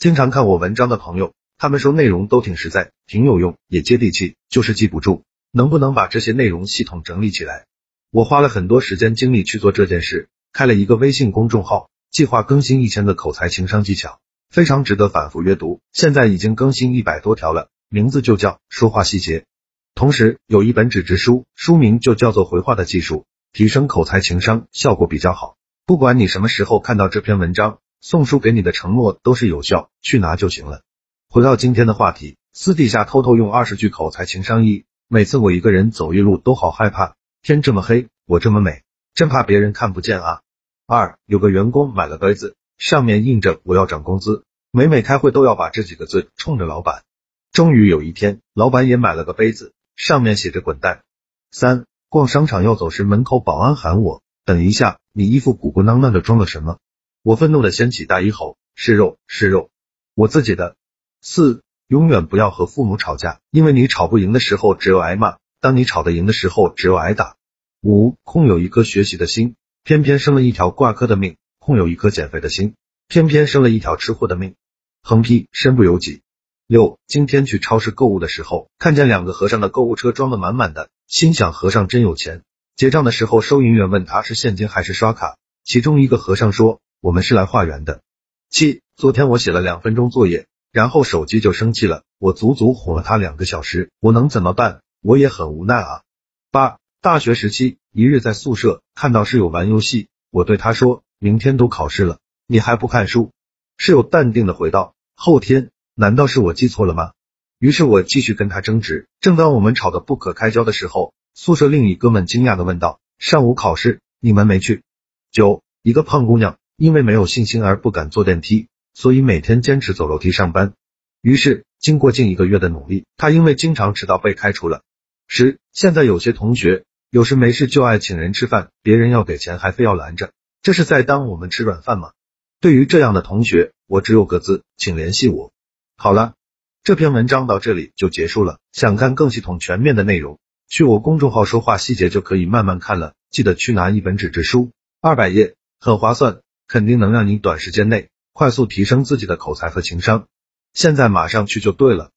经常看我文章的朋友，他们说内容都挺实在，挺有用，也接地气，就是记不住。能不能把这些内容系统整理起来？我花了很多时间精力去做这件事，开了一个微信公众号，计划更新一千个口才情商技巧，非常值得反复阅读。现在已经更新一百多条了，名字就叫说话细节。同时有一本纸质书，书名就叫做回话的技术，提升口才情商效果比较好。不管你什么时候看到这篇文章，送书给你的承诺都是有效，去拿就行了。回到今天的话题，私底下偷偷用二十句口才情商一。每次我一个人走夜路都好害怕，天这么黑，我这么美，真怕别人看不见啊。二，有个员工买了杯子，上面印着我要涨工资，每每开会都要把这几个字冲着老板。终于有一天，老板也买了个杯子，上面写着滚蛋。三，逛商场要走时，门口保安喊我，等一下，你衣服鼓鼓囊囊的装了什么？我愤怒的掀起大衣吼，是肉，是肉，我自己的。四。永远不要和父母吵架，因为你吵不赢的时候只有挨骂，当你吵得赢的时候只有挨打。五空有一颗学习的心，偏偏生了一条挂科的命；空有一颗减肥的心，偏偏生了一条吃货的命。横批：身不由己。六今天去超市购物的时候，看见两个和尚的购物车装的满满的，心想和尚真有钱。结账的时候，收银员问他是现金还是刷卡，其中一个和尚说：“我们是来化缘的。”七昨天我写了两分钟作业。然后手机就生气了，我足足哄了他两个小时，我能怎么办？我也很无奈啊。八大学时期，一日在宿舍看到室友玩游戏，我对他说：“明天都考试了，你还不看书？”室友淡定的回道：“后天。”难道是我记错了吗？于是我继续跟他争执。正当我们吵得不可开交的时候，宿舍另一哥们惊讶的问道：“上午考试你们没去？”九一个胖姑娘因为没有信心而不敢坐电梯。所以每天坚持走楼梯上班。于是经过近一个月的努力，他因为经常迟到被开除了。十现在有些同学有事没事就爱请人吃饭，别人要给钱还非要拦着，这是在当我们吃软饭吗？对于这样的同学，我只有个字，请联系我。好了，这篇文章到这里就结束了。想看更系统全面的内容，去我公众号说话细节就可以慢慢看了。记得去拿一本纸质书，二百页，很划算，肯定能让你短时间内。快速提升自己的口才和情商，现在马上去就对了。